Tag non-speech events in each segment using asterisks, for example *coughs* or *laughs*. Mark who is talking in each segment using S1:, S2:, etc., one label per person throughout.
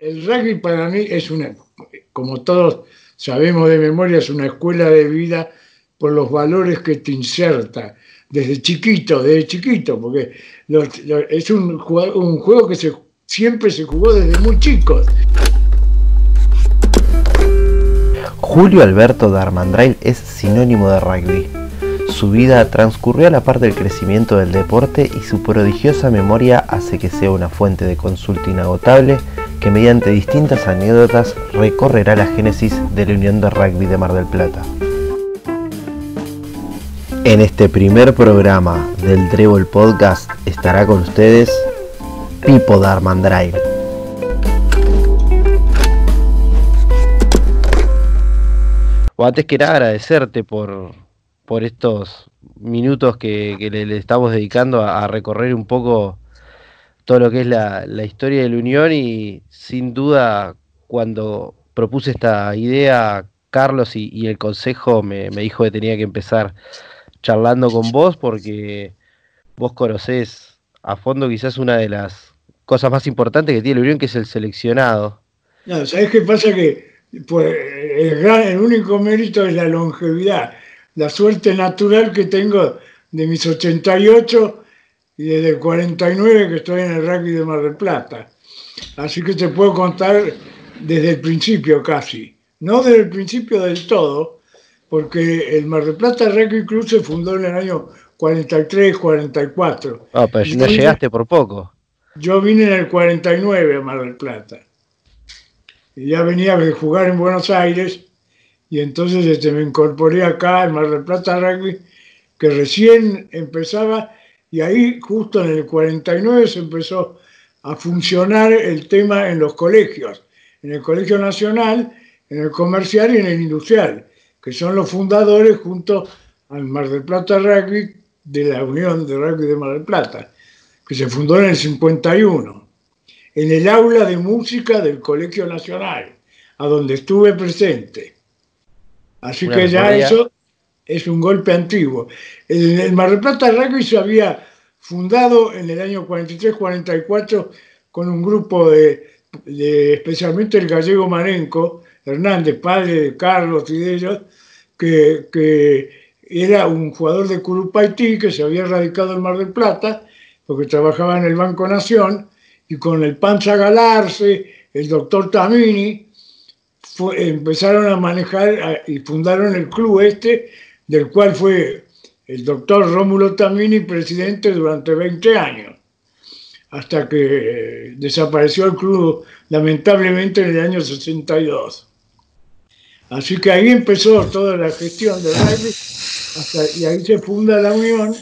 S1: El rugby para mí es una, como todos sabemos de memoria, es una escuela de vida por los valores que te inserta desde chiquito, desde chiquito, porque es un, un, juego que siempre se jugó desde muy chicos.
S2: Julio Alberto Darmandrail es sinónimo de rugby. Su vida transcurrió a la par del crecimiento del deporte y su prodigiosa memoria hace que sea una fuente de consulta inagotable que mediante distintas anécdotas recorrerá la génesis de la Unión de Rugby de Mar del Plata. En este primer programa del Trébol Podcast estará con ustedes Pipo Darmandrail. Bueno, antes que agradecerte por, por estos minutos que, le, estamos dedicando a, recorrer un poco todo lo que es la, historia de la Unión y sin duda cuando propuse esta idea, Carlos y, el Consejo me, dijo que tenía que empezar charlando con vos porque vos conocés a fondo quizás una de las cosas más importantes que tiene la Unión, que es el seleccionado.
S1: No, ¿sabés qué pasa? Que pues, el, el único mérito es la longevidad, la suerte natural que tengo de mis 88 y desde el 49 que estoy en el rugby de Mar del Plata. Así que te puedo contar desde el principio casi. No desde el principio del todo, porque el Mar del Plata Rugby Club se fundó en el año 43, 44.
S2: Ah, pero no llegaste por poco.
S1: Yo vine en el 49 a Mar del Plata. Y ya venía de jugar en Buenos Aires y entonces este, me incorporé acá al Mar del Plata Rugby, que recién empezaba y ahí justo en el 49 se empezó a funcionar el tema en los colegios, en el Colegio Nacional, en el Comercial y en el Industrial, que son los fundadores junto al Mar del Plata Rugby de la Unión de Rugby de Mar del Plata, que se fundó en el 51, en el aula de música del Colegio Nacional, a donde estuve presente. Así que ya eso es un golpe antiguo. El, Mar del Plata Rugby se había fundado en el año 43-44 con un grupo de, especialmente el gallego Marenco, Hernández, padre de Carlos y de ellos, que, era un jugador de Curupaití que se había radicado en Mar del Plata, porque trabajaba en el Banco Nación, y con el Panza Galarse, el doctor Tamini, empezaron a manejar y fundaron el club este, del cual fue el doctor Rómulo Tamini presidente durante 20 años, hasta que eh, desapareció el club lamentablemente en el año 62. Así que ahí empezó toda la gestión del rugby y ahí se funda la unión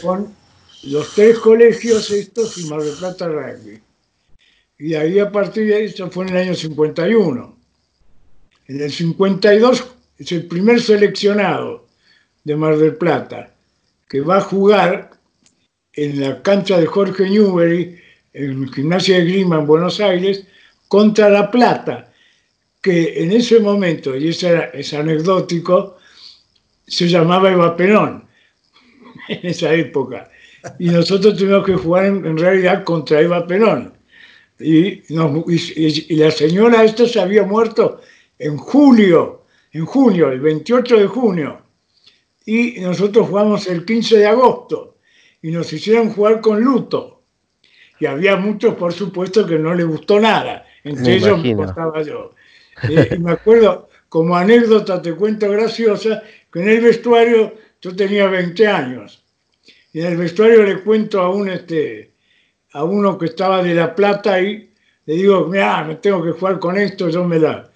S1: con los tres colegios estos y Mar del Plata Rugby. Y ahí a partir de ahí, eso fue en el año 51. En el 52 es el primer seleccionado de Mar del Plata que va a jugar en la cancha de Jorge Newbery, en el gimnasio de Grima en Buenos Aires, contra La Plata, que en ese momento, y eso es anecdótico, se llamaba Eva Perón *laughs* en esa época. Y nosotros tuvimos que jugar en, realidad contra Eva Perón. Y, y, la señora esta se había muerto en julio, en junio, el 28 de junio, y nosotros jugamos el 15 de agosto, y nos hicieron jugar con luto. Y había muchos, por supuesto, que no les gustó nada, entre ellos me costaba yo. Eh, y me acuerdo, como anécdota te cuento graciosa, que en el vestuario yo tenía 20 años, y en el vestuario le cuento a un este, a uno que estaba de La Plata y le digo, mira, me tengo que jugar con esto, yo me la,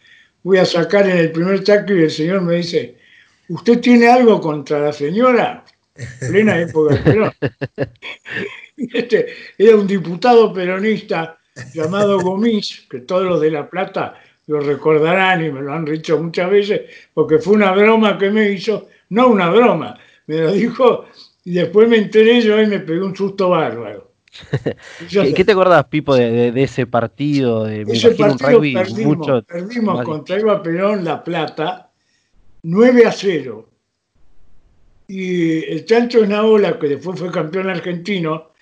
S1: voy a sacar en el primer tackle y el señor me dice, ¿usted tiene algo contra la señora? Plena *laughs* época pero Este, era un diputado peronista llamado Gomis, que todos los de La Plata lo recordarán y me lo han dicho muchas veces, porque fue una broma que me hizo, no una broma, me lo dijo y después me enteré yo y me pegué un susto bárbaro. *laughs*
S2: ¿Qué, te acordás, Pipo, de, ese partido? De,
S1: ese partido perdimos, perdimos contra Eva Perón La Plata 9 a 0. Y el Chancho Naola, que después fue campeón argentino,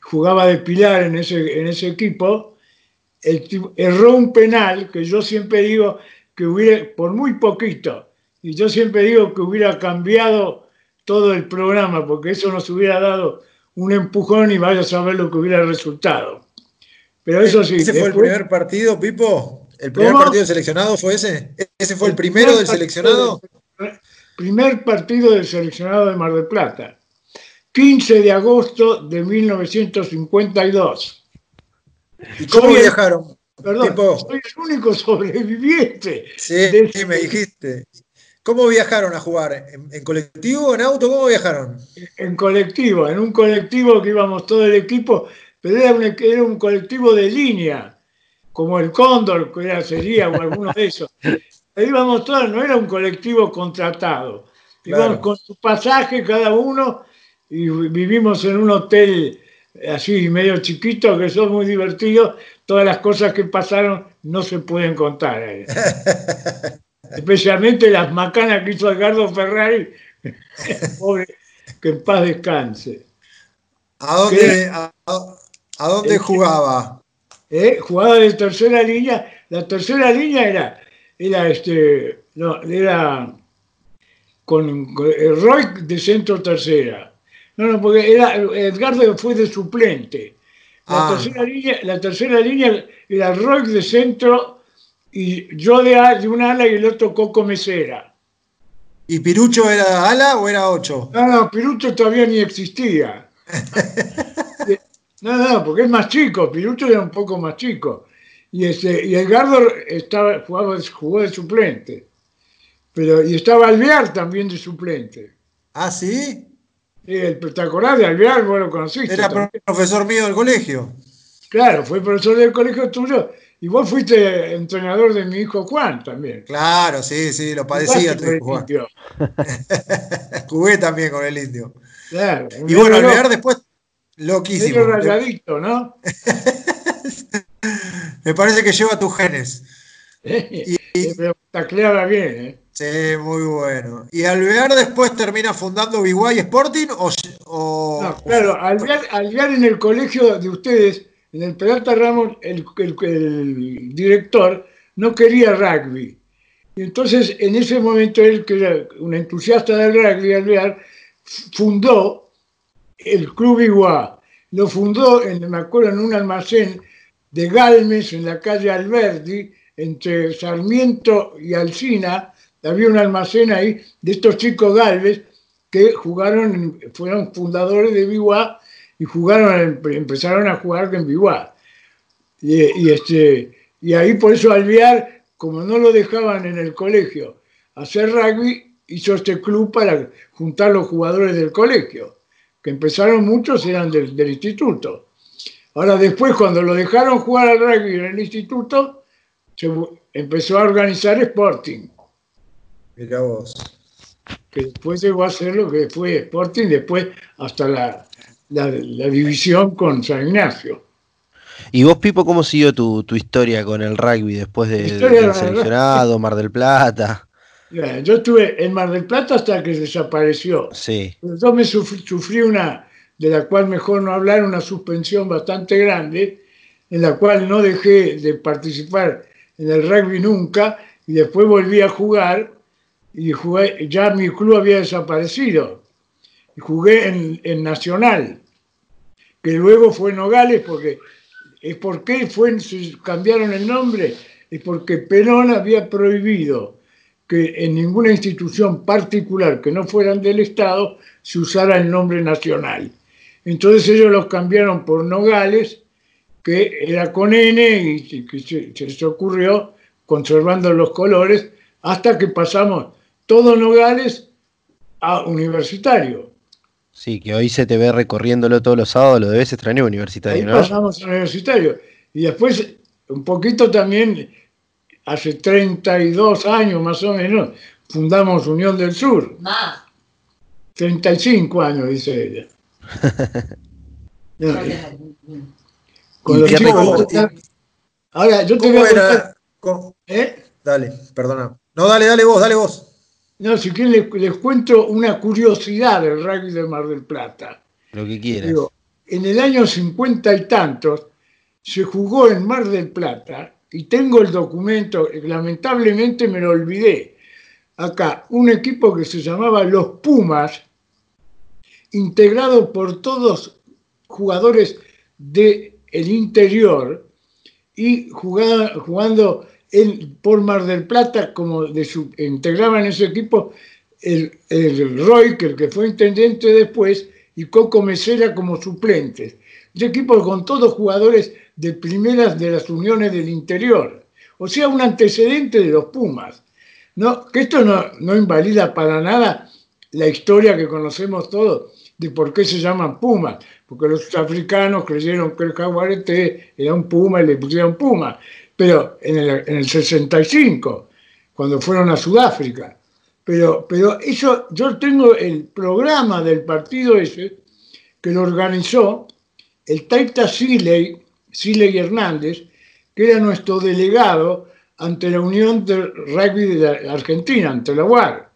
S1: jugaba de pilar en ese, en ese equipo erró un penal que yo siempre digo que hubiera, por muy poquito, y yo siempre digo que hubiera cambiado todo el programa, porque eso nos hubiera dado un empujón y vaya a saber lo que hubiera resultado. Pero eso sí.
S3: ¿Ese fue el primer partido, Pipo? ¿El primer partido del seleccionado fue ese? ¿Ese fue el, primero del seleccionado?
S1: primer partido del seleccionado de Mar del Plata. 15 de agosto de 1952.
S3: ¿Y cómo viajaron?
S1: Perdón, soy el único *laughs* sobreviviente.
S3: Sí, sí, me dijiste. ¿Cómo viajaron a jugar? ¿En, colectivo, en auto? ¿Cómo viajaron?
S1: En colectivo, en un colectivo que íbamos todo el equipo, pero era un, era un colectivo de línea, como el Cóndor, que era, sería, o alguno de esos. íbamos todos, no era un colectivo contratado. Íbamos con su pasaje cada uno y vivimos en un hotel así medio chiquito que son muy divertidos. Todas las cosas que pasaron no se pueden contar. *laughs* Especialmente las macanas que hizo Edgardo Ferrari, *laughs* pobre, que en paz descanse.
S3: ¿A dónde, a, dónde jugaba?
S1: ¿Eh? Jugaba de tercera línea. La tercera línea era, era este, no, era con, el Roy de centro tercera. No, no, porque era, Edgardo fue de suplente. La, ah. tercera línea, la tercera línea era Roy de centro y yo de, de un ala y el otro Coco Mesera.
S3: ¿Y Pirucho era ala o era ocho?
S1: No, no, Pirucho todavía ni existía. *laughs* no, no, porque es más chico, Pirucho era un poco más chico. Y, este, y Edgardo estaba, jugaba, jugó de suplente. Pero, y estaba Alvear también de suplente.
S3: ¿Ah, sí?
S1: el espectacular de Alvear, vos lo conociste.
S3: Era profesor mío del colegio.
S1: Claro, fue profesor del colegio tuyo y vos fuiste entrenador de mi hijo Juan también.
S3: Claro, sí, sí, lo padecía tu hijo Juan. *laughs* Jugué también con el indio. Claro. Y bueno, Alvear después, loquísimo.
S1: Medio rayadito, ¿no? *laughs*
S3: Me parece que lleva tus genes.
S1: y, tacleaba bien, ¿eh?
S3: Sí, muy bueno. ¿Y Alvear después termina fundando Biguay Sporting o,
S1: No, claro, Alvear, Alvear en el colegio de ustedes en el Peralta Ramos el, director no quería rugby. Y entonces en ese momento él, que era un entusiasta del rugby, Alvear, fundó el Club Iguá. Lo fundó, en, me acuerdo, en un almacén de Galmes, en la calle Alberdi, entre Sarmiento y Alcina, había un almacén ahí de estos chicos Galvez que jugaron, fueron fundadores de Biguá y jugaron, empezaron a jugar en Biguá. Y, este, y ahí por eso Alviar, como no lo dejaban en el colegio hacer rugby, hizo este club para juntar los jugadores del colegio, que empezaron muchos, eran del, instituto. Ahora después, cuando lo dejaron jugar al rugby en el instituto, se empezó a organizar Sporting.
S3: Mira vos.
S1: Que después llegó a ser lo que fue Sporting, después hasta la, la, división con San Ignacio.
S2: ¿Y vos, Pipo, cómo siguió tu, historia con el rugby después de, del seleccionado, Mar del Plata?
S1: Yo estuve en Mar del Plata hasta que desapareció.
S2: Sí.
S1: Yo me sufrí, una, de la cual mejor no hablar, una suspensión bastante grande, en la cual no dejé de participar en el rugby nunca, y después volví a jugar, y jugué, ya mi club había desaparecido jugué en, Nacional, que luego fue Nogales, porque es porque fue, cambiaron el nombre, es porque Perón había prohibido que en ninguna institución particular que no fueran del Estado se usara el nombre nacional. Entonces ellos los cambiaron por Nogales, que era con N y que se, se les ocurrió conservando los colores hasta que pasamos todo Nogales a universitario.
S2: Sí, que hoy se te ve recorriéndolo todos los sábados, lo debes extrañar universitario,
S1: Ahí Pasamos a universitario. Y después, un poquito también, hace 32 años más o menos, fundamos Unión del Sur. Más. 35 años, dice ella. *laughs*
S3: Con los chicos, Ahora, yo te voy a contar, ¿Eh? Dale, perdona. No, dale, dale vos, dale vos.
S1: No, si quieren les, cuento una curiosidad del rugby de Mar del Plata.
S2: Lo que quieras.
S1: en el año cincuenta y tantos se jugó en Mar del Plata, y tengo el documento, lamentablemente me lo olvidé, acá, un equipo que se llamaba Los Pumas, integrado por todos jugadores del el interior y jugando en, por Mar del Plata, como su, integraban ese equipo el, el Roy, que fue intendente después, y Coco Mesera como suplentes. Ese equipo con todos jugadores de primeras de las uniones del interior. O sea, un antecedente de los Pumas. No, que esto no, no invalida para nada la historia que conocemos todos de por qué se llaman Pumas, porque los africanos creyeron que el jaguarete era un puma y le pusieron puma, pero en el, en el 65, cuando fueron a Sudáfrica. Pero, pero eso, yo tengo el programa del partido ese, que lo organizó el Taita Siley, Siley Hernández, que era nuestro delegado ante la Unión de Rugby de Argentina, ante la UAR.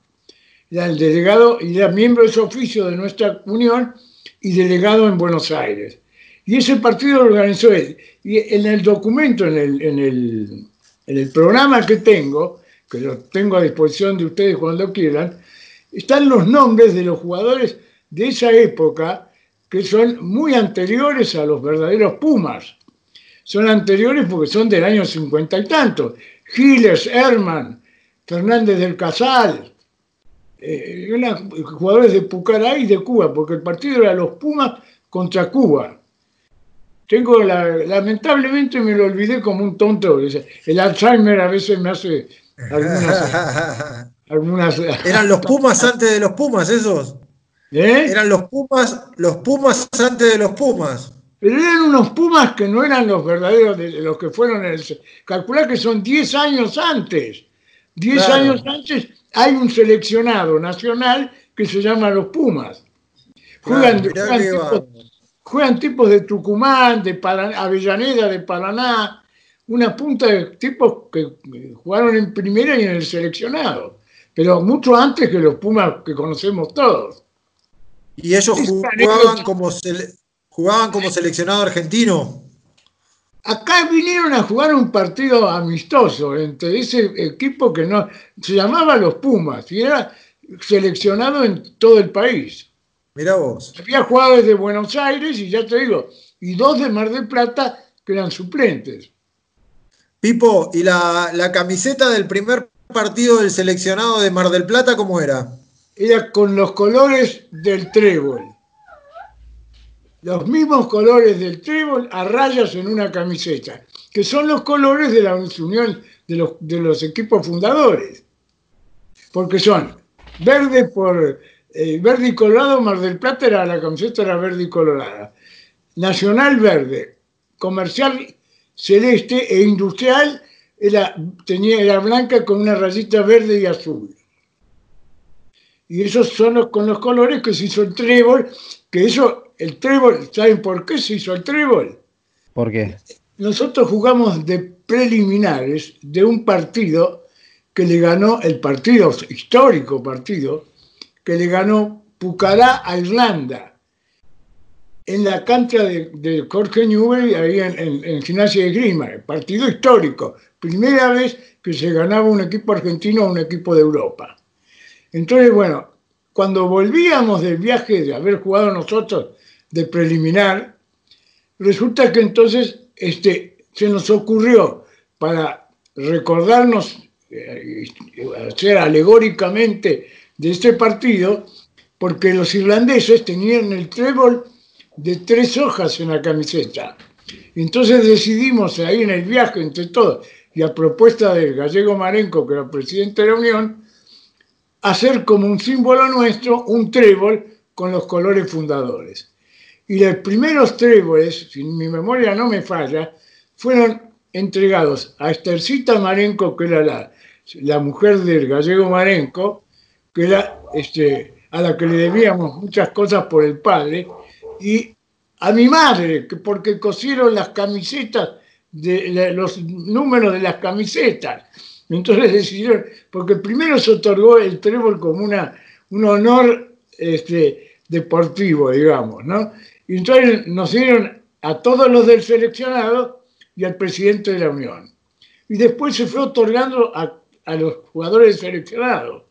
S1: Era el delegado y era miembro de su oficio de nuestra unión y delegado en Buenos Aires. Y ese partido lo organizó él. Y en el documento, en el, en el, en el programa que tengo, que lo tengo a disposición de ustedes cuando quieran, están los nombres de los jugadores de esa época que son muy anteriores a los verdaderos Pumas. Son anteriores porque son del año cincuenta y tanto. Giles, Herman, Fernández del Casal, eh, jugadores de Pucará y de Cuba, porque el partido era los Pumas contra Cuba. Tengo lamentablemente me lo olvidé como un tonto. El Alzheimer a veces me hace *laughs*
S3: algunas, Eran los Pumas antes de los Pumas, esos. ¿Eh? Eran los Pumas, los Pumas antes de los Pumas.
S1: Pero eran unos Pumas que no eran los verdaderos de los que fueron el. Calcular que son 10 años antes. 10 años antes hay un seleccionado nacional que se llama los Pumas. Juegan, tipos, de Tucumán, de Avellaneda, de Paraná, una punta de tipos que jugaron en primera y en el seleccionado, pero mucho antes que los Pumas que conocemos todos.
S3: ¿Y ellos jugaban como, jugaban como seleccionado argentino?
S1: Acá vinieron a jugar un partido amistoso entre ese equipo que no se llamaba los Pumas y era seleccionado en todo el país.
S3: Mira vos.
S1: Había jugadores de Buenos Aires y ya te digo, y dos de Mar del Plata que eran suplentes.
S3: Pipo, ¿y la, la camiseta del primer partido del seleccionado de Mar del Plata cómo era?
S1: Era con los colores del trébol los mismos colores del trébol a rayas en una camiseta, que son los colores de la unión de los, de los equipos fundadores, porque son verde por eh, verde y colorado, Mar del Plata era la camiseta era verde y colorada, nacional verde, comercial celeste e industrial era, tenía, era blanca con una rayita verde y azul. Y esos son los, con los colores que se hizo el trébol, que eso el trébol, ¿saben por qué se hizo el trébol?
S2: ¿Por qué?
S1: Nosotros jugamos de preliminares de un partido que le ganó, el partido, histórico partido, que le ganó Pucará a Irlanda, en la cancha de, Jorge Newell, ahí en, en, Gimnasia de Grima, partido histórico, primera vez que se ganaba un equipo argentino a un equipo de Europa. Entonces, bueno, cuando volvíamos del viaje de haber jugado nosotros de preliminar, resulta que entonces este, se nos ocurrió para recordarnos, eh, hacer alegóricamente de este partido, porque los irlandeses tenían el trébol de tres hojas en la camiseta. Entonces decidimos ahí en el viaje entre todos, y a propuesta del gallego Marenco, que era presidente de la Unión, hacer como un símbolo nuestro un trébol con los colores fundadores. Y los primeros tréboles, si mi memoria no me falla, fueron entregados a Estercita Marenco, que era la, la mujer del gallego Marenco, que era este, a la que le debíamos muchas cosas por el padre, y a mi madre, que porque cosieron las camisetas, de, los números de las camisetas. Entonces decidieron, porque primero se otorgó el trébol como una, un honor este, deportivo, digamos, ¿no? Y entonces nos dieron a todos los del seleccionado y al presidente de la Unión. Y después se fue otorgando a, los jugadores seleccionados.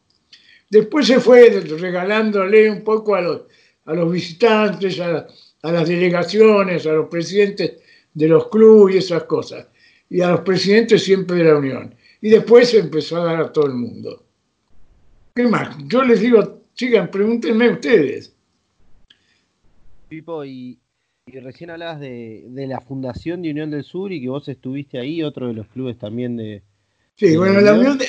S1: Después se fue regalándole un poco a los, visitantes, a, las delegaciones, a los presidentes de los clubes y esas cosas. Y a los presidentes siempre de la Unión. Y después se empezó a dar a todo el mundo. ¿Qué más? Yo les digo, sigan, pregúntenme ustedes.
S2: Pipo, y, recién hablabas de, la Fundación de Unión del Sur y que vos estuviste ahí, otro de los clubes también de...
S1: Sí, bueno, la Unión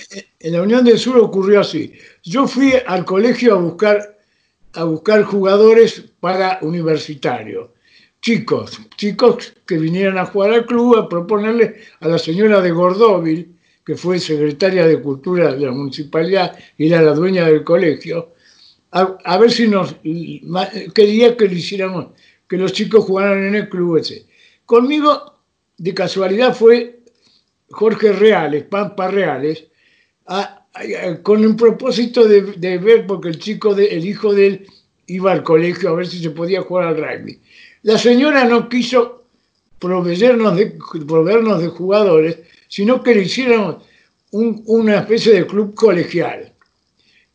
S1: en la Unión del Sur ocurrió así. Yo fui al colegio a buscar, a buscar jugadores para universitarios. Chicos, chicos que vinieran a jugar al club, a proponerle a la señora de Gordóvil, que fue secretaria de Cultura de la municipalidad y era la dueña del colegio, a, ver si nos quería que le hiciéramos, que los chicos jugaran en el club ese. Conmigo, de casualidad, fue Jorge Reales, Pampa Reales, con un propósito de, ver, porque el chico, el hijo de él, iba al colegio a ver si se podía jugar al rugby. La señora no quiso proveernos de, jugadores, sino que le hiciéramos una especie de club colegial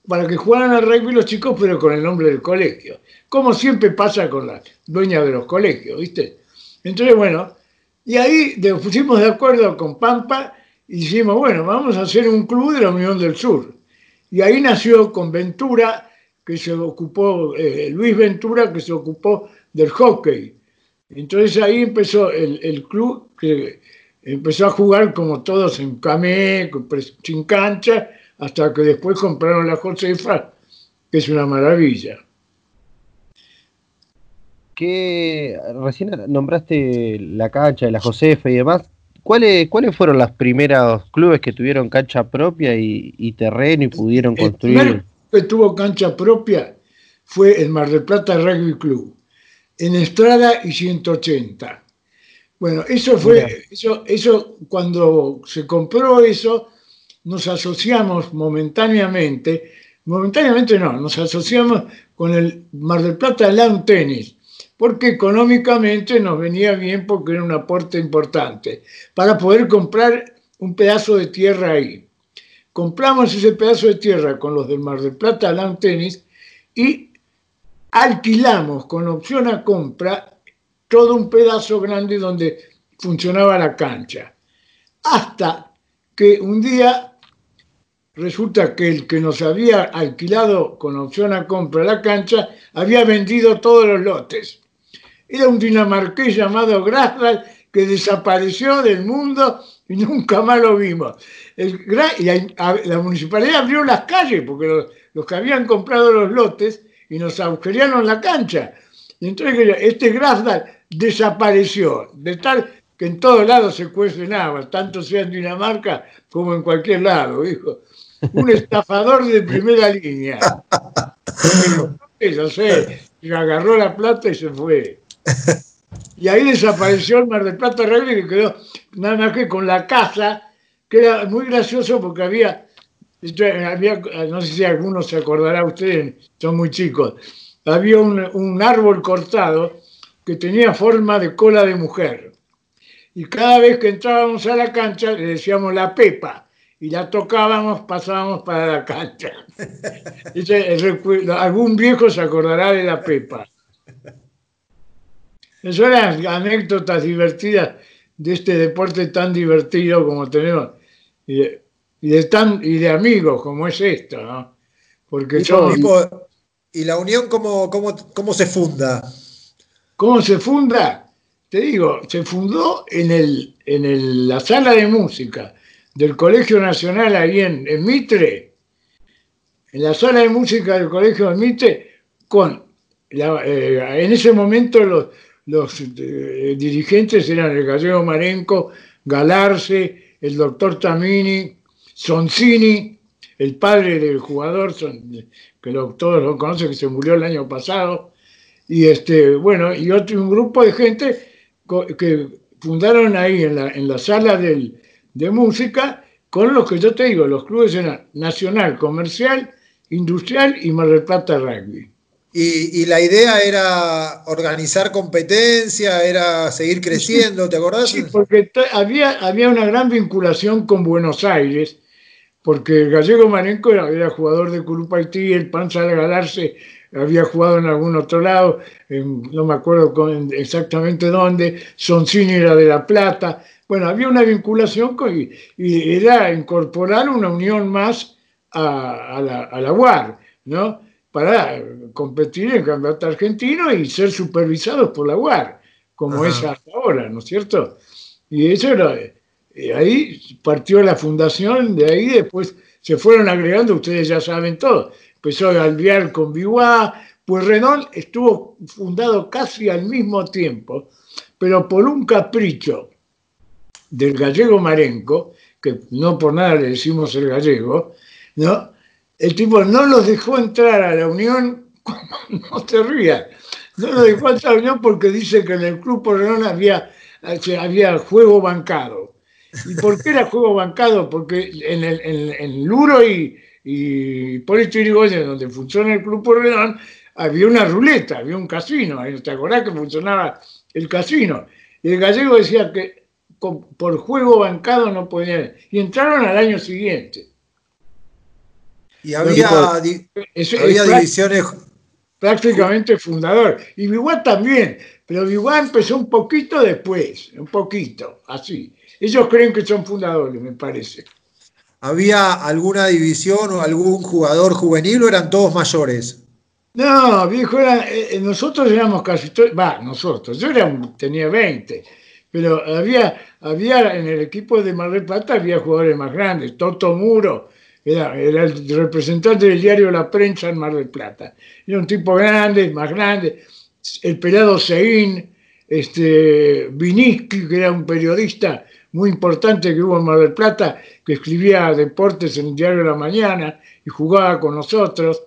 S1: para que jugaran al rugby los chicos, pero con el nombre del colegio. Como siempre pasa con la dueña de los colegios, ¿viste? Entonces, bueno, y ahí nos pusimos de acuerdo con Pampa y dijimos, bueno, vamos a hacer un club de la Unión del Sur. Y ahí nació con Ventura, que se ocupó, eh, Luis Ventura, que se ocupó del hockey. Entonces ahí empezó el, club, que empezó a jugar como todos en camé, sin cancha, hasta que después compraron la Josefa, que es una maravilla.
S2: Que recién nombraste la cancha de la Josefa y demás. ¿Cuáles, ¿Cuáles fueron los primeros clubes que tuvieron cancha propia y, terreno y pudieron construir? El
S1: que tuvo cancha propia fue el Mar del Plata Rugby Club, en Estrada y 180. Bueno, eso fue, eso, eso, cuando se compró eso, nos asociamos momentáneamente, momentáneamente no, nos asociamos con el Mar del Plata Lawn Tennis, porque económicamente nos venía bien porque era un aporte importante, para poder comprar un pedazo de tierra ahí. Compramos ese pedazo de tierra con los del Mar del Plata Lawn Tennis y alquilamos con opción a compra todo un pedazo grande donde funcionaba la cancha. Hasta que un día resulta que el que nos había alquilado con opción a compra la cancha había vendido todos los lotes. Era un dinamarqués llamado Grasdal que desapareció del mundo y nunca más lo vimos. la, municipalidad abrió las calles porque los, que habían comprado los lotes y nos agujerearon la cancha. Entonces este Grasdal desapareció, de tal que en todos lados se cuece nada, tanto sea en Dinamarca como en cualquier lado, hijo un estafador de primera línea. Yo sé, agarró la plata y se fue. Y ahí desapareció el Mar del Plata Rugby que quedó nada más que con la casa, que era muy gracioso porque había, había no sé si alguno se acordará, ustedes son muy chicos, había un, un árbol cortado que tenía forma de cola de mujer. Y cada vez que entrábamos a la cancha le decíamos la pepa y la tocábamos, pasábamos para la cancha. algún viejo se acordará de la Pepa. Eso eran anécdotas divertidas de este deporte tan divertido como tenemos y de, tan, y de amigos como es esto, ¿no?
S3: Porque ¿Y la unión cómo, cómo, cómo se funda?
S1: ¿Cómo se funda? Te digo, se fundó en, el, en la sala de música del Colegio Nacional ahí en, Mitre, en la sala de música del Colegio de Mitre, con eh, en ese momento los, eh, dirigentes eran el gallego Marenco, Galarce, el doctor Tamini, Soncini, el padre del jugador, que todos lo conocen, que se murió el año pasado, y este, bueno, y otro un grupo de gente que fundaron ahí en la, en la sala del, de música con los que yo te digo, los clubes eran Nacional, Comercial, Industrial y Mar del Plata Rugby.
S3: Y, la idea era organizar competencia, era seguir creciendo, ¿te acordás?
S1: Sí, porque había, había una gran vinculación con Buenos Aires, porque el gallego Marenco era, jugador de Club Haití, el Panza de Galarse había jugado en algún otro lado, no me acuerdo exactamente dónde, Soncini era de La Plata, bueno, había una vinculación con, y, era incorporar una unión más a, la, a la UAR, ¿no? Para competir en el campeonato argentino y ser supervisados por la UAR, como es hasta ahora, ¿no es cierto? Y eso era, ahí partió la fundación, de ahí después se fueron agregando, ustedes ya saben todo, empezó a alviar con Biwa, pues Renault estuvo fundado casi al mismo tiempo, pero por un capricho del gallego Marenco, que no por nada le decimos el gallego, ¿no? El tipo no los dejó entrar a la Unión, *laughs* no te rías, no los dejó entrar a la Unión porque dice que en el Club Porrenón había, había juego bancado. ¿Y por qué era juego bancado? Porque en, el, en, Luro y, y Hipólito Yrigoyen, donde funciona el Club Porrenón, había una ruleta, había un casino. ¿Te acordás que funcionaba el casino? Y el gallego decía que por juego bancado no podían. Y entraron al año siguiente.
S3: Y había, divisiones.
S1: Prácticamente fundador. Y Biguá también, pero Biguá empezó un poquito después, un poquito, así. Ellos creen que son fundadores, me parece.
S3: ¿Había alguna división o algún jugador juvenil o eran todos mayores?
S1: No, viejo, eh, eh, nosotros éramos casi todos, va, nosotros, yo era, tenía 20, pero había, había en el equipo de Mar del Plata había jugadores más grandes, Toto Muro, era, era, el representante del diario La Prensa en Mar del Plata. Era un tipo grande, más grande. El pelado Seín, este, Viniski, que era un periodista muy importante que hubo en Mar del Plata, que escribía deportes en el diario La Mañana y jugaba con nosotros.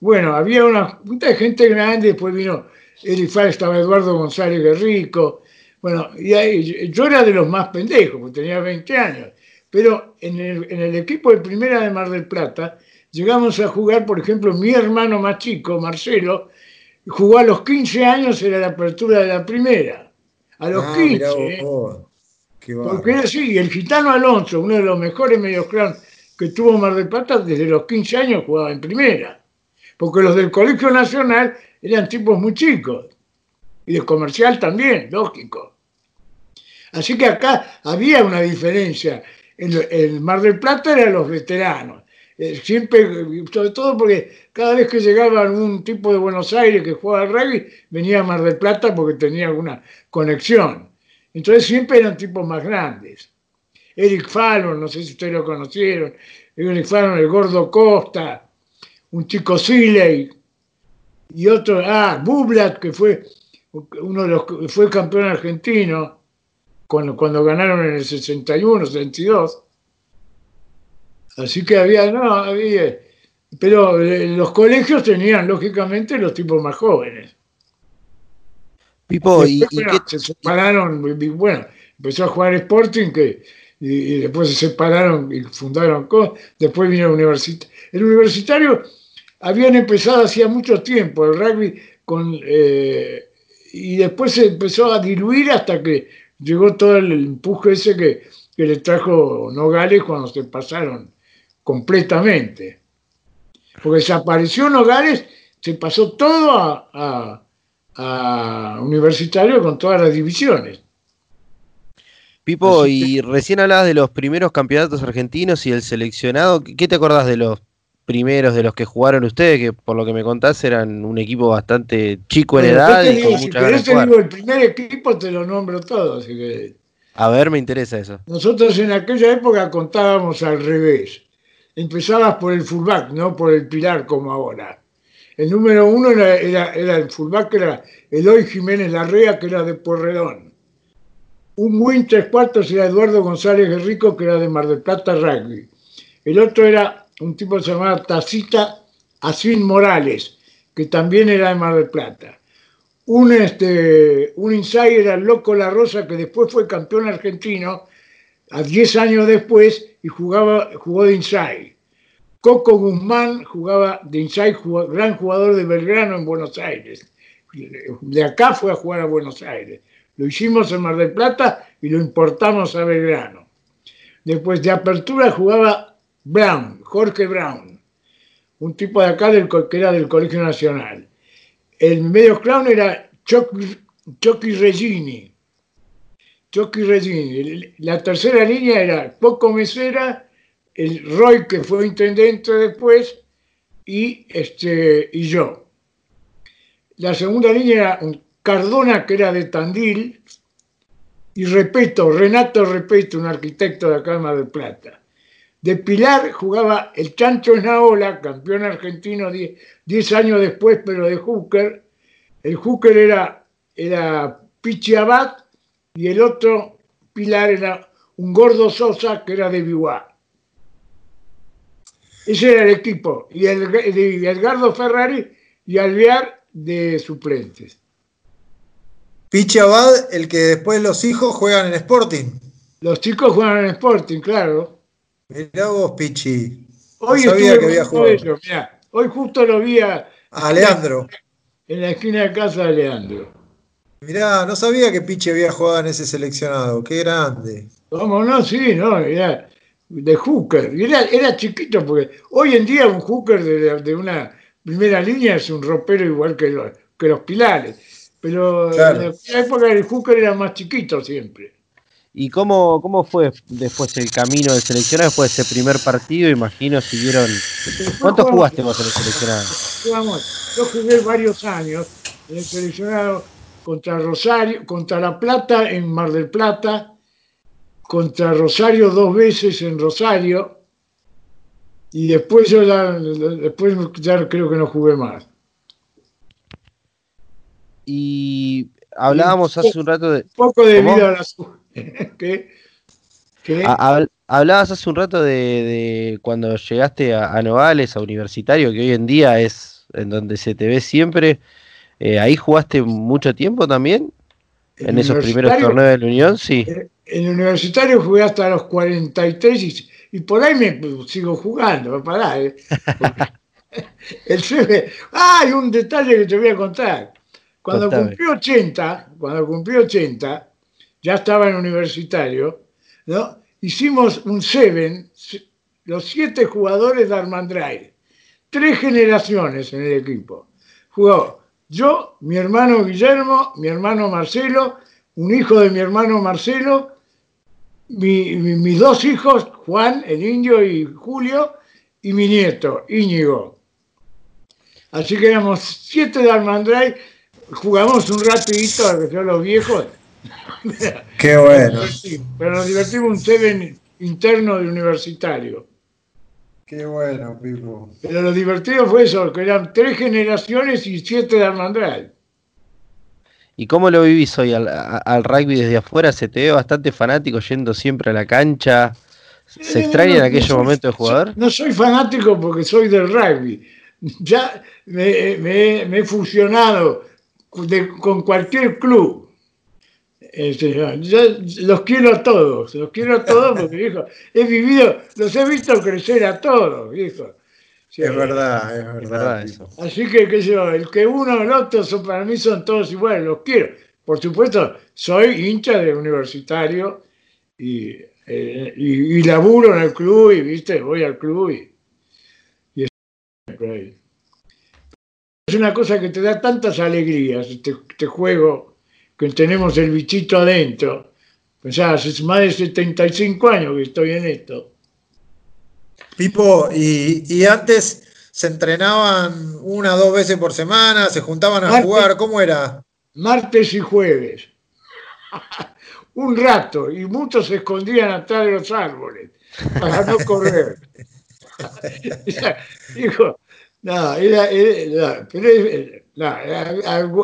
S1: Bueno, había una mucha gente grande, después vino Erifá, estaba Eduardo González Guerrico, bueno, y ahí, yo era de los más pendejos, porque tenía 20 años, pero en el, equipo de primera de Mar del Plata llegamos a jugar, por ejemplo, mi hermano más chico, Marcelo, jugó a los 15 años, era la apertura de la primera. A los 15. Ah, ¿eh? Porque era así, el gitano Alonso, uno de los mejores medioclanos que tuvo Mar del Plata, desde los 15 años jugaba en primera. Porque los del Colegio Nacional eran tipos muy chicos. Y de comercial también, lógico. Así que acá había una diferencia. El, Mar del Plata eran los veteranos. Eh, siempre, sobre todo porque cada vez que llegaba un tipo de Buenos Aires que jugaba al rugby, venía a Mar del Plata porque tenía alguna conexión. Entonces siempre eran tipos más grandes. Eric Fallon, no sé si ustedes lo conocieron, Eric Fallon, el gordo Costa, un chico Siley, y otro, ah, Bublat, que fue uno de los fue campeón argentino, cuando, ganaron en el 61, 62. Así que había, no, había, pero eh, los colegios tenían lógicamente los tipos más jóvenes.
S2: Pipo, y,
S1: se separaron, bueno, empezó a jugar Sporting que, y, después se separaron y fundaron, después vino el universitario. El universitario habían empezado hacía mucho tiempo el rugby con, eh, y después se empezó a diluir hasta que llegó todo el empuje ese que, le trajo Nogales cuando se pasaron completamente. Porque desapareció Nogales, se pasó todo a, Universitario con todas las divisiones.
S2: Pipo, y recién hablabas de los primeros campeonatos argentinos y el seleccionado. ¿Qué te acordás de los primeros de los que jugaron ustedes, que por lo que me contás eran un equipo bastante chico en edad.
S1: y con si querés te digo el primer equipo, te lo nombro todo. Así que...
S2: A ver, me interesa eso.
S1: Nosotros en aquella época contábamos al revés. Empezabas por el fullback, no por el pilar como ahora. El número uno era, el fullback, que era Eloy Jiménez Larrea, que era de Porredón. Un win tres cuartos era Eduardo González Guerrico, que era de Mar del Plata Rugby. El otro era un tipo que se llamaba Tacita Asín Morales, que también era de Mar del Plata. Un, este, un insider era Loco La Rosa, que después fue campeón argentino, a 10 años después, y jugaba, jugó de inside. Coco Guzmán jugaba de inside, gran jugador de Belgrano en Buenos Aires. De acá fue a jugar a Buenos Aires. Lo hicimos en Mar del Plata y lo importamos a Belgrano. Después de apertura jugaba Brown, Jorge Brown, un tipo de acá que era del Colegio Nacional. El medio clown era Chucky, Regini. Chucky Regini. La tercera línea era Poco Mesera, el Roy que fue intendente después y, este, y yo. La segunda línea era Cardona que era de Tandil y Repeto, Renato Repeto, un arquitecto de acá de Mar del Plata. De Pilar jugaba el Chancho Esnaola, campeón argentino 10 años después, pero de hooker. El hooker era, era Pichi Abad y el otro Pilar era un gordo Sosa que era de Biwa. Ese era el equipo. Y el, Edgardo Ferrari y Alvear de suplentes.
S3: Pichi Abad, el que después los hijos juegan en Sporting.
S1: Los chicos juegan en Sporting, claro.
S3: Mirá vos, Pichi.
S1: Hoy sabía que había jugado. hoy justo lo vi a,
S3: a Leandro.
S1: En la esquina de casa de Leandro.
S3: Mirá, no sabía que Pichi había jugado en ese seleccionado. Qué grande.
S1: ¿Cómo no? Sí, no, mirá. De hooker. Era, era chiquito porque hoy en día un hooker de, una primera línea es un ropero igual que los, que los pilares. Pero en la época el hooker era más chiquito siempre.
S2: ¿Y cómo, cómo fue después el camino del seleccionado después de ese primer partido? Imagino siguieron. ¿Cuánto jugaste vos en el seleccionado?
S1: yo jugué varios años en el seleccionado contra Rosario, contra La Plata en Mar del Plata, contra Rosario dos veces en Rosario, y después yo ya, después ya creo que no jugué más.
S2: Y hablábamos hace un rato de.
S1: Poco debido a las
S2: Hablabas hace un rato de, cuando llegaste a, Novales, a Universitario, que hoy en día es en donde se te ve siempre. Eh, ¿Ahí jugaste mucho tiempo también? ¿En esos primeros torneos de la Unión? Sí.
S1: Eh, en el Universitario jugué hasta los 43 y, y por ahí me sigo jugando, para ¿eh? *laughs* el ¡Ah! Hay un detalle que te voy a contar. Cuando cumplí 80, cuando cumplí 80, ya estaba en universitario, ¿no? hicimos un seven, los siete jugadores de Armandray, tres generaciones en el equipo. Jugó yo, mi hermano Guillermo, mi hermano Marcelo, un hijo de mi hermano Marcelo, mis dos hijos, Juan, el indio y Julio, y mi nieto, Íñigo. Así que éramos siete de Armandray, jugamos un ratito, a que los viejos, *laughs*
S3: Qué bueno.
S1: Pero nos divertimos un seven interno de universitario.
S3: Qué bueno, Pipo.
S1: Pero lo divertido fue eso, que eran tres generaciones y siete de Armandral.
S2: ¿Y cómo lo vivís hoy al, rugby desde afuera? Se te ve bastante fanático yendo siempre a la cancha. ¿Se extraña en aquellos momentos de jugador?
S1: No soy fanático porque soy del rugby. Ya me, he fusionado con cualquier club. Este, yo los quiero a todos, los quiero a todos porque, hijo, he vivido, los he visto crecer a todos, hijo.
S3: Es verdad, es verdad.
S1: Así que, qué sé yo, el que uno o el otro, son, para mí son todos iguales, los quiero. Por supuesto, soy hincha de universitario y, eh, y, laburo en el club y, viste, voy al club y, y es una cosa que te da tantas alegrías, este, este juego que tenemos el bichito adentro. Ya hace más de 75 años que estoy en esto.
S3: Pipo, y, antes se entrenaban una o dos veces por semana, se juntaban a jugar, ¿cómo era?
S1: Martes y jueves. *laughs* Un rato, y muchos se escondían atrás de los árboles para no correr. *laughs* Dijo, no, era,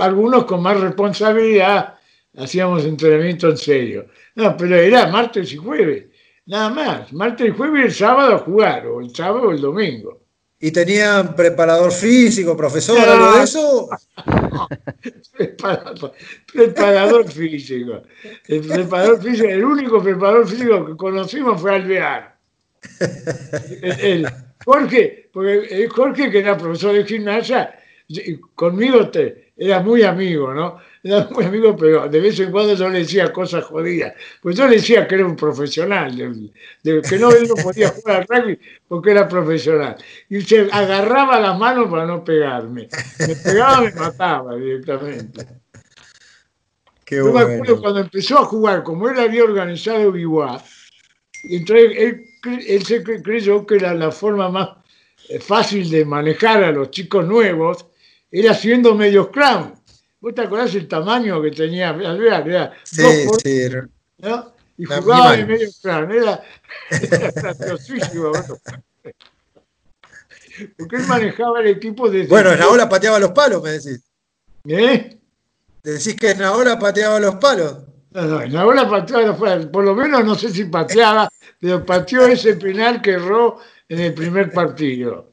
S1: algunos con más responsabilidad hacíamos entrenamiento en serio. No, pero era martes y jueves, nada más. Martes y jueves y el sábado a jugar, o el sábado o el domingo.
S3: ¿Y tenían preparador físico, profesor, algo de eso? *laughs*
S1: preparador, físico. El preparador físico, el único preparador físico que conocimos fue Alvear. Jorge, porque Jorge que era profesor de gimnasia, conmigo te, era muy amigo, ¿no? Era muy amigo, pero de vez en cuando yo le decía cosas jodidas. Pues yo le decía que era un profesional, que no, él no podía jugar al rugby porque era profesional. Y se agarraba las manos para no pegarme. Me pegaba, me mataba directamente. yo me acuerdo cuando empezó a jugar, como él había organizado Biguá, entonces él, él se creyó que era la forma más eh, fácil de manejar a los chicos nuevos, era siendo medio clown. ¿Vos te acordás el tamaño que tenía Alvear? Era sí, sí. ¿no? Y jugaba de medio clown, era, *laughs* era graciosísimo. Porque él manejaba el equipo de.
S3: Bueno, en la ola pateaba los palos, me decís. ¿Eh? Decís que en la ola pateaba los palos.
S1: No, no, en la ola pateaba los palos. Por lo menos no sé si pateaba, pero pateó ese penal que erró en el primer partido.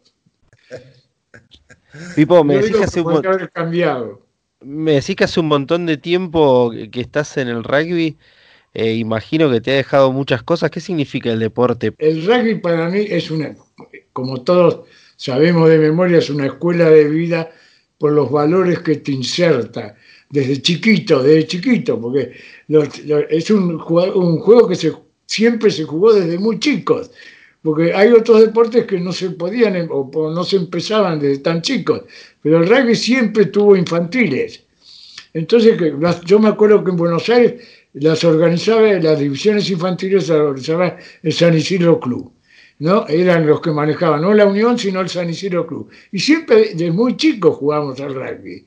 S2: Pipo, me decís que hace un Me decís que hace un montón de tiempo que estás en el rugby. Eh, imagino que te ha dejado muchas cosas. ¿Qué significa el deporte?
S1: El rugby para mí es una, como todos sabemos de memoria, es una escuela de vida por los valores que te inserta desde chiquito, desde chiquito, porque es un, un, juego que se, siempre se jugó desde muy chicos porque hay otros deportes que no se podían o no se empezaban desde tan chicos, pero el rugby siempre tuvo infantiles. Entonces, yo me acuerdo que en Buenos Aires las organizaba, las divisiones infantiles las organizaba el San Isidro Club. ¿no? Eran los que manejaban, no la Unión, sino el San Isidro Club. Y siempre, desde muy chicos, jugábamos al rugby.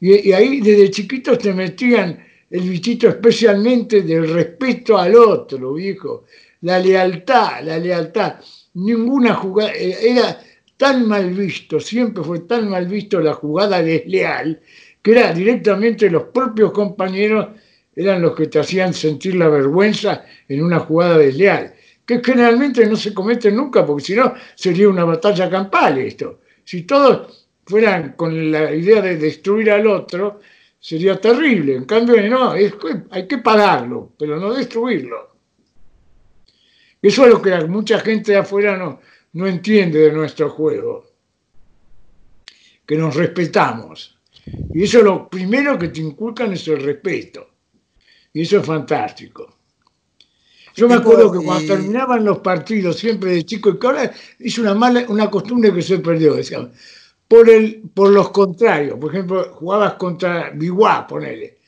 S1: Y, y ahí, desde chiquitos, te metían el bichito especialmente del respeto al otro, viejo la lealtad, la lealtad. Ninguna jugada, eh, era tan mal visto, siempre fue tan mal visto la jugada desleal, que era directamente los propios compañeros eran los que te hacían sentir la vergüenza en una jugada desleal, que generalmente no se comete nunca, porque si no sería una batalla campal esto. Si todos fueran con la idea de destruir al otro, sería terrible. En cambio, no, hay que pagarlo, pero no destruirlo. Eso es lo que mucha gente de afuera no, no entiende de nuestro juego. Que nos respetamos. Y eso es lo primero que te inculcan es el respeto. Y eso es fantástico. Yo me acuerdo que cuando terminaban los partidos, siempre de chico, y que ahora es una mala, una costumbre que se perdió, decíamos, por, el, por los contrarios. Por ejemplo, jugabas contra Biguá, ponele.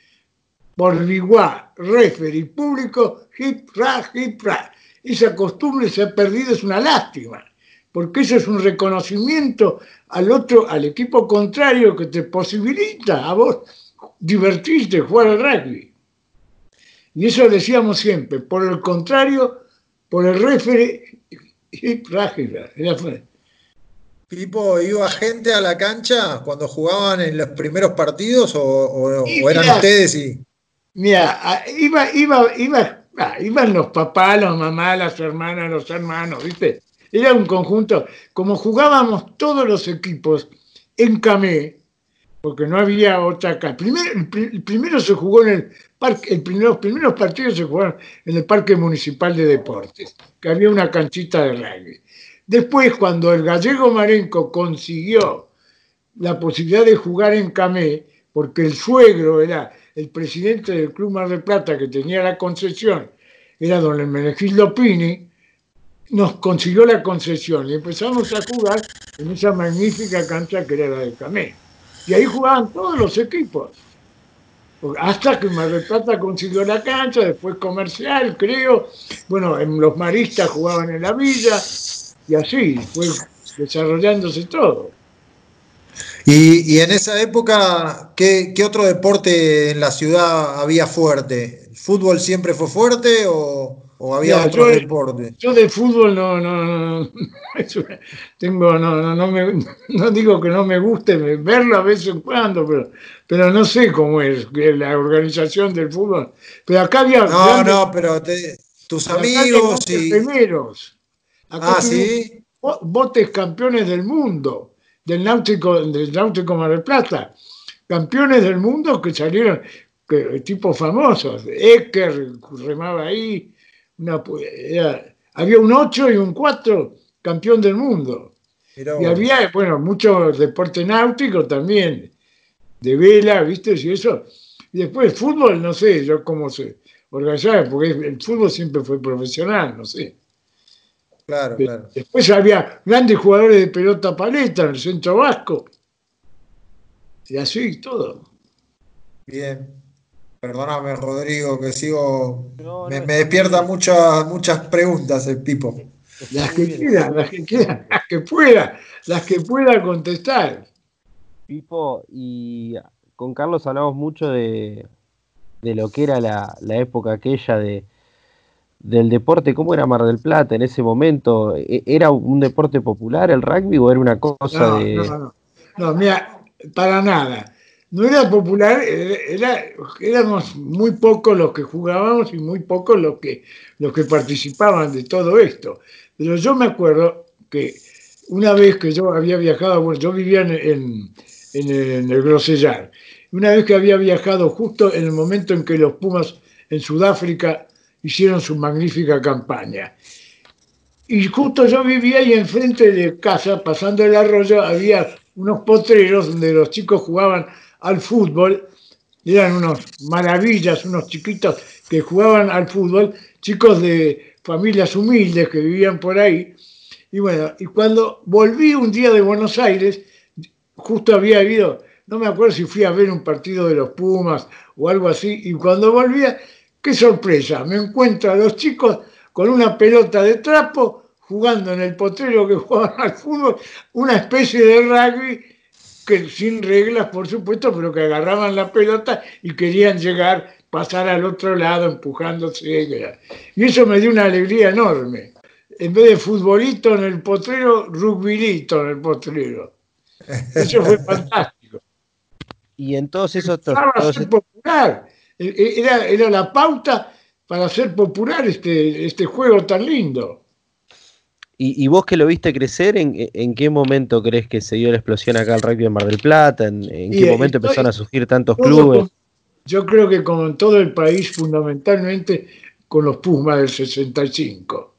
S1: Por Biguá, referee público, hip, ra, hip, ra esa costumbre se ha perdido, es una lástima, porque eso es un reconocimiento al otro, al equipo contrario que te posibilita a vos divertirte, jugar al rugby. Y eso decíamos siempre, por el contrario, por el refere *laughs* y
S3: Pipo, ¿iba gente a la cancha cuando jugaban en los primeros partidos o, eran ustedes y...?
S1: Mira, iba, iba, iba Iban los papás, las mamás, las hermanas, los hermanos, ¿viste? Era un conjunto. Como jugábamos todos los equipos en Camé, porque no había otra acá. Primero, el primero se jugó en el parque, los primeros partidos se jugaron en el Parque Municipal de Deportes, que había una canchita de rugby. Después, cuando el gallego Marenco consiguió la posibilidad de jugar en Camé, porque el suegro era el presidente del Club Mar del Plata, que tenía la concesión, era don Hermenegildo Pini, nos consiguió la concesión y empezamos a jugar en esa magnífica cancha que era la de Camé. Y ahí jugaban todos los equipos. Hasta que Mar del Plata consiguió la cancha, después comercial, creo. Bueno, los maristas jugaban en la villa y así fue desarrollándose todo.
S3: Y, en esa época, ¿qué, otro deporte en la ciudad había fuerte? ¿El fútbol siempre fue fuerte o, había otro deporte?
S1: Yo de fútbol no, no, no, *laughs* tengo, no, no, me, no digo que no me guste verlo a veces en cuando, pero, pero no sé cómo es la organización del fútbol. Pero acá había...
S3: No, no, pero tus amigos y...
S1: Primeros. ah, sí. Botes campeones del mundo del Náutico, del Náutico Mar del Plata. Campeones del mundo que salieron, que, tipos famosos. Ecker remaba ahí. había un 8 y un 4 campeón del mundo. Y había, bueno, mucho deporte náutico también, de vela, ¿viste? Y eso. Y después fútbol, no sé yo cómo se organizaba, porque el fútbol siempre fue profesional, no sé.
S3: Claro, claro.
S1: Después había grandes jugadores de pelota paleta en el centro vasco. Y así todo.
S3: Bien. Perdóname, Rodrigo, que sigo. me, despierta muchas, muchas preguntas el Pipo.
S1: Las que quieran, las que quieran, las que pueda, las que pueda contestar.
S2: Pipo, y con Carlos hablamos mucho de, lo que era la, época aquella de, del deporte, ¿cómo era Mar del Plata en ese momento? ¿E, ¿Era un deporte popular el rugby o era una cosa de.?
S1: No, no, no, mira, para nada no era popular, era, éramos muy pocos los que jugábamos y muy pocos los que, los que participaban de todo esto. Pero yo me acuerdo que una vez que yo había viajado, bueno, yo vivía en, en, el Grosellar, una vez que había viajado justo en el momento en que los Pumas en Sudáfrica hicieron su magnífica campaña. Y justo yo vivía ahí enfrente de casa, pasando el arroyo, había unos potreros donde los chicos jugaban al fútbol, eran unos maravillas, unos chiquitos que jugaban al fútbol, chicos de familias humildes que vivían por ahí. Y bueno, y cuando volví un día de Buenos Aires, justo había habido, no me acuerdo si fui a ver un partido de los Pumas o algo así, y cuando volvía, qué sorpresa, me encuentro a los chicos con una pelota de trapo jugando en el potrero que *laughs* jugaban al fútbol, una especie de rugby sin reglas, por supuesto, pero que agarraban la pelota y querían llegar, pasar al otro lado empujándose. Y eso me dio una alegría enorme. En vez de futbolito en el potrero, rugbyito en el potrero. Eso fue *laughs* fantástico.
S2: Y entonces
S1: ser popular. E, e, era, era la pauta para hacer popular este, este juego tan lindo.
S2: Y, vos que lo viste crecer, ¿en, qué momento crees que se dio la explosión acá al rugby en Mar del Plata? ¿En, qué momento empezaron a surgir tantos clubes?
S1: yo creo que como en todo el país, fundamentalmente con los Pumas del 65.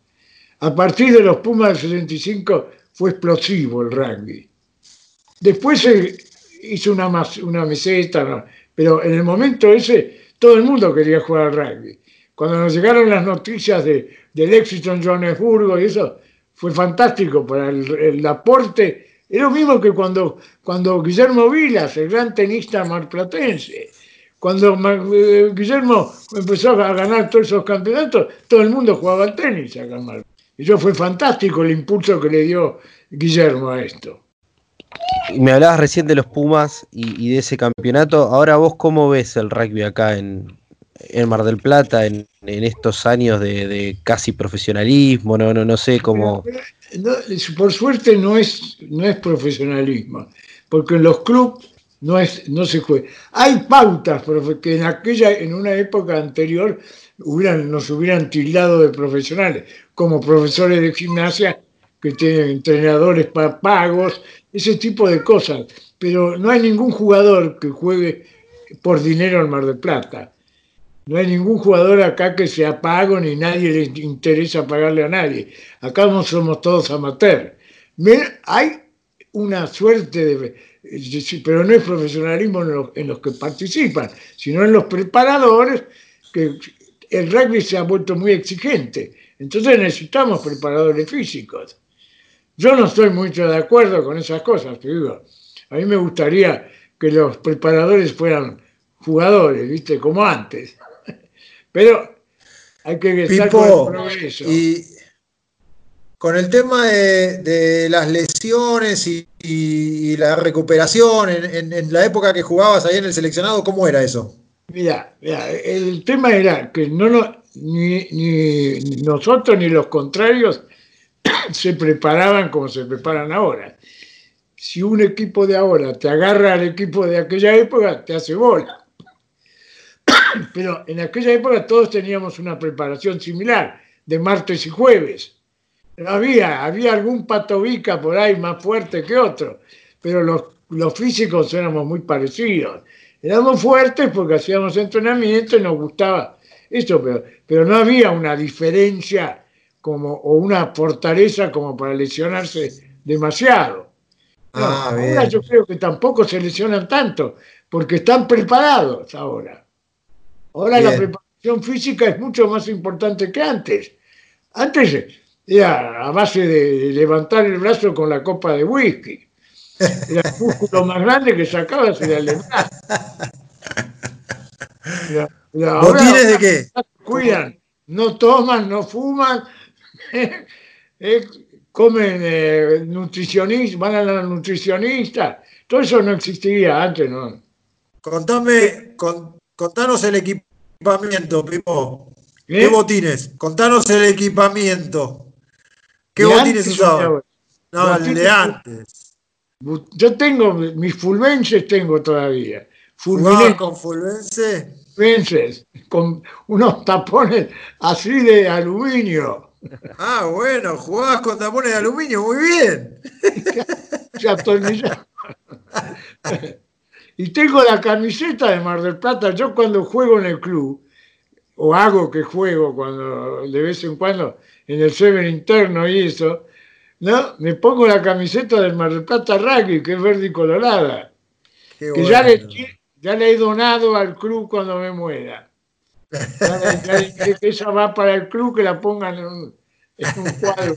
S1: A partir de los Pumas del 65 fue explosivo el rugby. Después se hizo una, una meseta, pero en el momento ese todo el mundo quería jugar al rugby. Cuando nos llegaron las noticias de, del éxito en Johannesburgo y eso, fue fantástico para el, aporte. Es lo mismo que cuando, cuando Guillermo Vilas, el gran tenista marplatense, cuando eh, Guillermo empezó a ganar todos esos campeonatos, todo el mundo jugaba al tenis acá en Y eso fue fantástico el impulso que le dio Guillermo a esto.
S2: Me hablabas recién de los Pumas y, de ese campeonato. Ahora vos cómo ves el rugby acá en, Mar del Plata en, estos años de, casi profesionalismo, no, no, no sé cómo.
S1: por suerte no es, no es profesionalismo, porque en los clubes no, es, no se juega. Hay pautas que en aquella, en una época anterior, hubieran, nos hubieran tildado de profesionales, como profesores de gimnasia que tienen entrenadores pagos, ese tipo de cosas. Pero no hay ningún jugador que juegue por dinero en Mar del Plata. No hay ningún jugador acá que sea pago ni nadie le interesa pagarle a nadie. Acá no somos todos amateurs. Hay una suerte de, pero no es profesionalismo en los, que participan, sino en los preparadores, que el rugby se ha vuelto muy exigente. Entonces necesitamos preparadores físicos. Yo no estoy mucho de acuerdo con esas cosas, te digo. A mí me gustaría que los preparadores fueran jugadores, ¿viste? Como antes. *laughs* Pero hay que estar con el progreso.
S3: Y con el tema de, las lesiones y, la recuperación, en, la época que jugabas ahí en el seleccionado, ¿cómo era eso?
S1: Mira, el tema era que no, ni, ni nosotros ni los contrarios *coughs* se preparaban como se preparan ahora. Si un equipo de ahora te agarra al equipo de aquella época, te hace bola. *coughs* pero en aquella época todos teníamos una preparación similar, de martes y jueves. Había, había algún patovica por ahí más fuerte que otro, pero los, los físicos éramos muy parecidos. Éramos fuertes porque hacíamos entrenamiento y nos gustaba eso, pero, pero no había una diferencia como, o una fortaleza como para lesionarse demasiado. Ah, ahora yo creo que tampoco se lesionan tanto, porque están preparados ahora. Ahora la preparación física es mucho más importante que antes. Antes era a base de levantar el brazo con la copa de whisky. Era el músculo más grande que sacabas *laughs* era el
S3: ¿Botines de qué?
S1: Cuidan, no toman, no fuman, eh, comen eh, nutricionistas, van a la nutricionista. Todo eso no existía antes, ¿no?
S3: Contame, contanos el equipamiento, Pipo. ¿Qué, botines? Contanos el equipamiento. ¿Qué botines usabas? No, el de antes.
S1: Yo tengo, mis fulvenses tengo todavía.
S3: Fulminenses. con fulvense?
S1: Fulvenses, con unos tapones así de aluminio.
S3: Ah, bueno, jugabas con tapones de aluminio, muy bien. *laughs*
S1: y tengo la camiseta de Mar del Plata. Yo cuando juego en el club, o hago que juego cuando de vez en cuando en el Seven interno y eso, ¿no? Me pongo la camiseta del Mar del Plata Rugby, que es verde y colorada. que ya, le, ya le he donado al club cuando me muera. Esa va para el club que la pongan en un, cuadro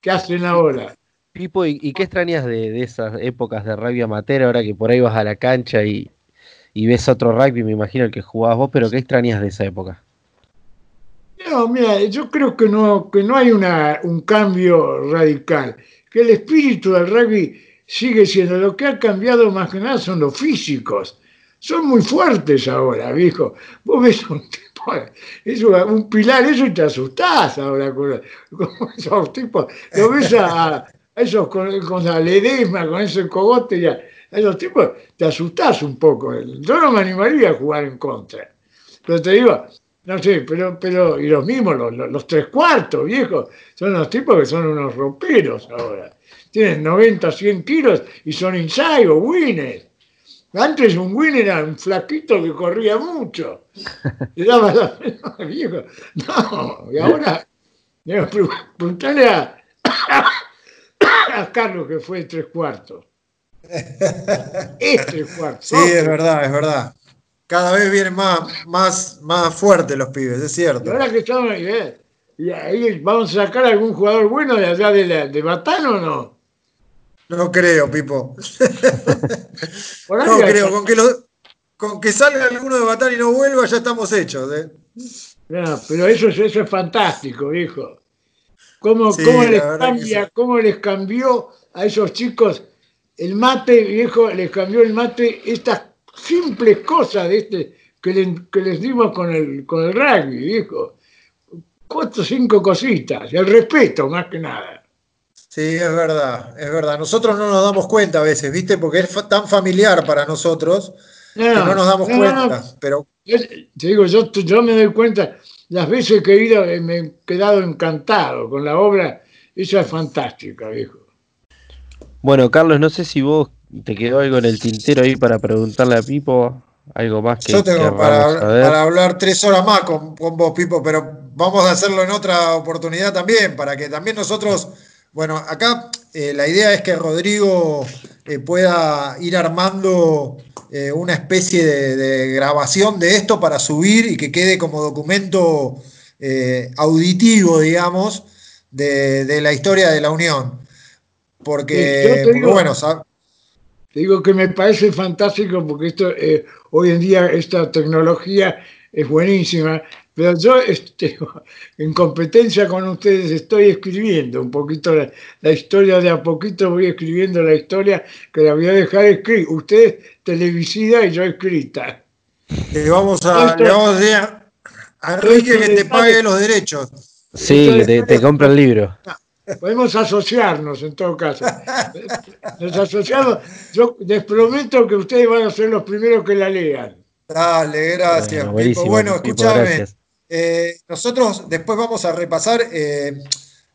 S1: que hacen ahora.
S2: Pipo, ¿y, qué extrañas de, esas épocas de rugby amateur ahora que por ahí vas a la cancha y, ves otro rugby, me imagino el que jugabas vos, pero qué extrañas de esa época?
S1: No, mira, yo creo que no, que no hay una, un cambio radical, que el espíritu del rugby sigue siendo, lo que ha cambiado más que nada son los físicos, son muy fuertes ahora, viejo. Vos ves un tipo, es un pilar, eso y te asustás ahora con, esos tipos. Lo ves a, esos con, con la ledesma, con ese cogote, ya, a esos tipos te asustás un poco. Yo no me animaría a jugar en contra. Pero te digo, no sé, pero, pero y los mismos, los, los, tres cuartos, viejos, son los tipos que son unos roperos ahora. Tienen 90, 100 kilos y son inside winners. Antes un winner era un flaquito que corría mucho. Le daba la viejo. No, y ahora, preguntale a, a Carlos que fue tres cuartos.
S3: Es tres cuartos. Sí, es verdad, es verdad. Cada vez vienen más, más, más fuertes los pibes, es cierto.
S1: ahora que estamos, eh, y ahí vamos a sacar algún jugador bueno de allá de, la, de Batán o no?
S3: No creo, Pipo. *laughs* no creo, con que, con que salga alguno de Batán y no vuelva ya estamos hechos. ¿eh?
S1: No, pero eso, eso es fantástico, hijo. ¿Cómo, les cambia, ¿Cómo les cambió a esos chicos el mate, viejo? Les cambió el mate estas simples cosas de este que, les dimos con el, con el rugby, viejo. Cuatro o cinco cositas, el respeto más que nada.
S3: Sí, es verdad, es verdad. Nosotros no nos damos cuenta a veces, ¿viste? Porque es tan familiar para nosotros que no nos damos cuenta. Pero...
S1: te digo, yo, yo me doy cuenta, las veces que he ido eh, me he quedado encantado con la obra, esa es fantástica, viejo.
S2: Bueno, Carlos, no sé si vos te quedó algo en el tintero ahí para preguntarle a Pipo, algo más que.
S3: Yo tengo para, hablar tres horas más con, con, vos, Pipo, pero vamos a hacerlo en otra oportunidad también, para que también nosotros. Bueno, acá eh, la idea es que Rodrigo eh, pueda ir armando eh, una especie de, grabación de esto para subir y que quede como documento auditivo, digamos, de, la historia de la Unión. Porque, bueno,
S1: te digo que me parece fantástico porque esto, hoy en día esta tecnología es buenísima, pero yo este, *laughs* en competencia con ustedes estoy escribiendo un poquito la, historia, de a poquito voy escribiendo la historia que la voy a dejar escrita. Usted televisiva y yo escrita.
S3: Le vamos a, le vamos a decir a Enrique que te pague los derechos.
S2: Sí, te, te compra el libro. *laughs*
S1: Podemos asociarnos en todo caso. *laughs* Nos asociamos. Yo les prometo que ustedes van a ser los primeros que la lean.
S3: Dale, gracias. Bueno, bueno escúchame. Eh, nosotros después vamos a repasar eh,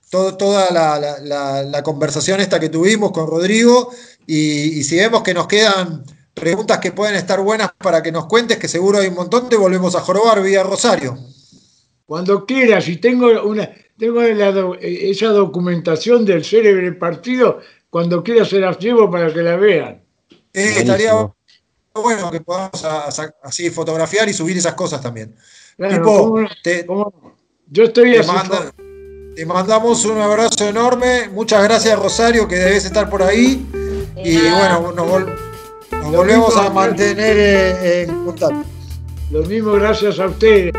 S3: toda la, conversación esta que tuvimos con Rodrigo y, si vemos que nos quedan preguntas que pueden estar buenas para que nos cuentes, que seguro hay un montón, te volvemos a jorobar vía Rosario.
S1: Cuando quieras, si tengo una, tengo esa documentación del célebre partido, cuando quieras se las llevo para que la vean.
S3: Eh, estaría bueno que podamos así fotografiar y subir esas cosas también.
S1: Yo estoy
S3: te mandamos un abrazo enorme. Muchas gracias, Rosario, que debes estar por ahí. Y bueno, nos, volvemos a mantener en contacto.
S1: Lo mismo, gracias a ustedes.